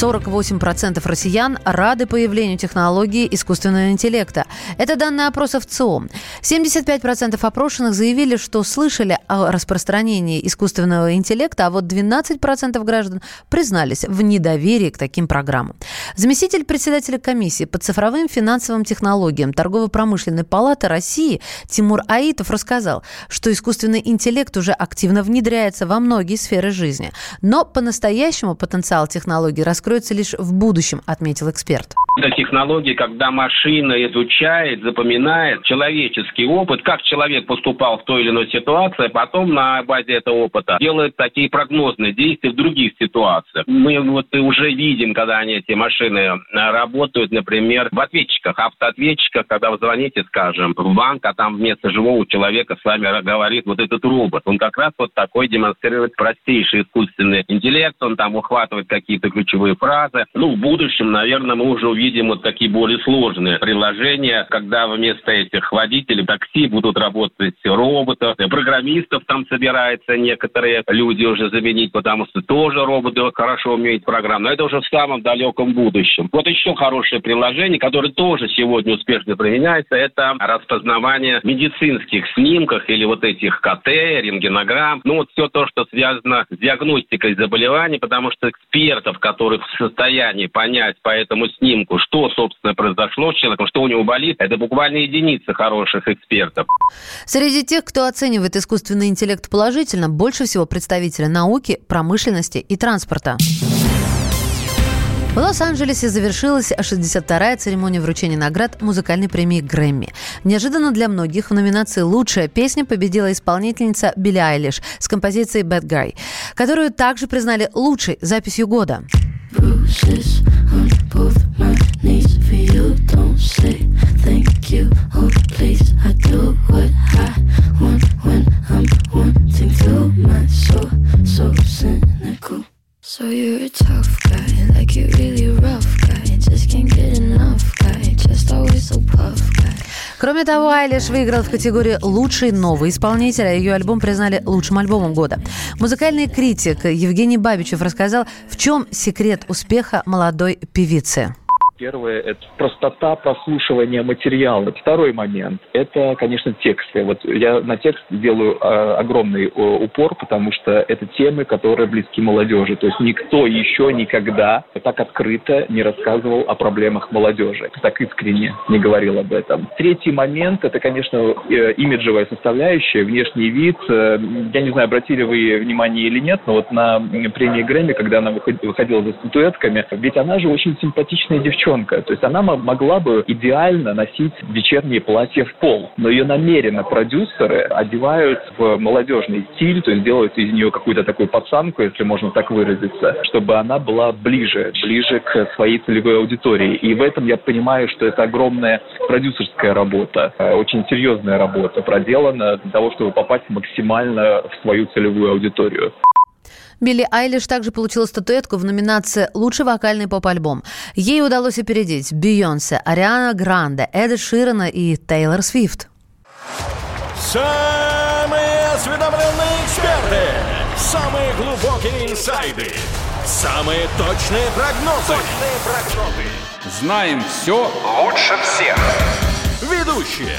48% россиян рады появлению технологии искусственного интеллекта. Это данные опроса в ЦИОМ. 75% опрошенных заявили, что слышали о распространении искусственного интеллекта, а вот 12% граждан признались в недоверии к таким программам. Заместитель председателя комиссии по цифровым финансовым технологиям Торгово-промышленной палаты России Тимур Аитов рассказал, что искусственный интеллект уже активно внедряется во многие сферы жизни. Но по-настоящему потенциал технологий раскроется лишь в будущем, отметил эксперт. Это технология, когда машина изучает, запоминает человеческий опыт, как человек поступал в той или иной ситуации, а потом на базе этого опыта делает такие прогнозные действия в других ситуациях. Мы вот уже видим, когда они, эти машины работают, например, в ответчиках, автоответчиках, когда вы звоните, скажем, в банк, а там вместо живого человека с вами говорит вот этот робот. Он как раз вот такой демонстрирует простейший искусственный интеллект, он там ухватывает какие-то ключевые фразы. Ну, в будущем, наверное, мы уже увидим видим вот такие более сложные приложения, когда вместо этих водителей такси будут работать роботы, программистов там собирается некоторые люди уже заменить, потому что тоже роботы хорошо умеют программу. Но это уже в самом далеком будущем. Вот еще хорошее приложение, которое тоже сегодня успешно применяется, это распознавание медицинских снимков или вот этих КТ, рентгенограмм. Ну вот все то, что связано с диагностикой заболеваний, потому что экспертов, которые в состоянии понять по этому снимку, оценку, что, собственно, произошло с человеком, что у него болит, это буквально единицы хороших экспертов. Среди тех, кто оценивает искусственный интеллект положительно, больше всего представители науки, промышленности и транспорта. В Лос-Анджелесе завершилась 62-я церемония вручения наград музыкальной премии Грэмми. Неожиданно для многих в номинации «Лучшая песня» победила исполнительница Билли Айлиш с композицией «Bad Guy», которую также признали лучшей записью года. Bruises on both my knees for you. Don't say thank you. Oh, please, I do what I want when I'm wanting to. My soul, so cynical. So you're a tough guy, like you really Кроме того, Айлиш выиграл в категории «Лучший новый исполнитель», а ее альбом признали лучшим альбомом года. Музыкальный критик Евгений Бабичев рассказал, в чем секрет успеха молодой певицы. Первое – это простота прослушивания материала. Второй момент – это, конечно, тексты. Вот я на текст делаю э, огромный упор, потому что это темы, которые близки молодежи. То есть никто еще никогда так открыто не рассказывал о проблемах молодежи, так искренне не говорил об этом. Третий момент – это, конечно, э, имиджевая составляющая, внешний вид. Э, я не знаю, обратили вы внимание или нет, но вот на премии Грэмми, когда она выходила за статуэтками, ведь она же очень симпатичная девчонка девчонка. То есть она могла бы идеально носить вечернее платье в пол, но ее намеренно продюсеры одевают в молодежный стиль, то есть делают из нее какую-то такую пацанку, если можно так выразиться, чтобы она была ближе, ближе к своей целевой аудитории. И в этом я понимаю, что это огромная продюсерская работа, э, очень серьезная работа проделана для того, чтобы попасть максимально в свою целевую аудиторию. Билли Айлиш также получила статуэтку в номинации «Лучший вокальный поп-альбом». Ей удалось опередить Бейонсе, Ариана Гранде, Эда Ширана и Тейлор Свифт. Самые осведомленные эксперты, самые глубокие инсайды, самые точные прогнозы. Точные прогнозы. Знаем все лучше всех. Ведущие.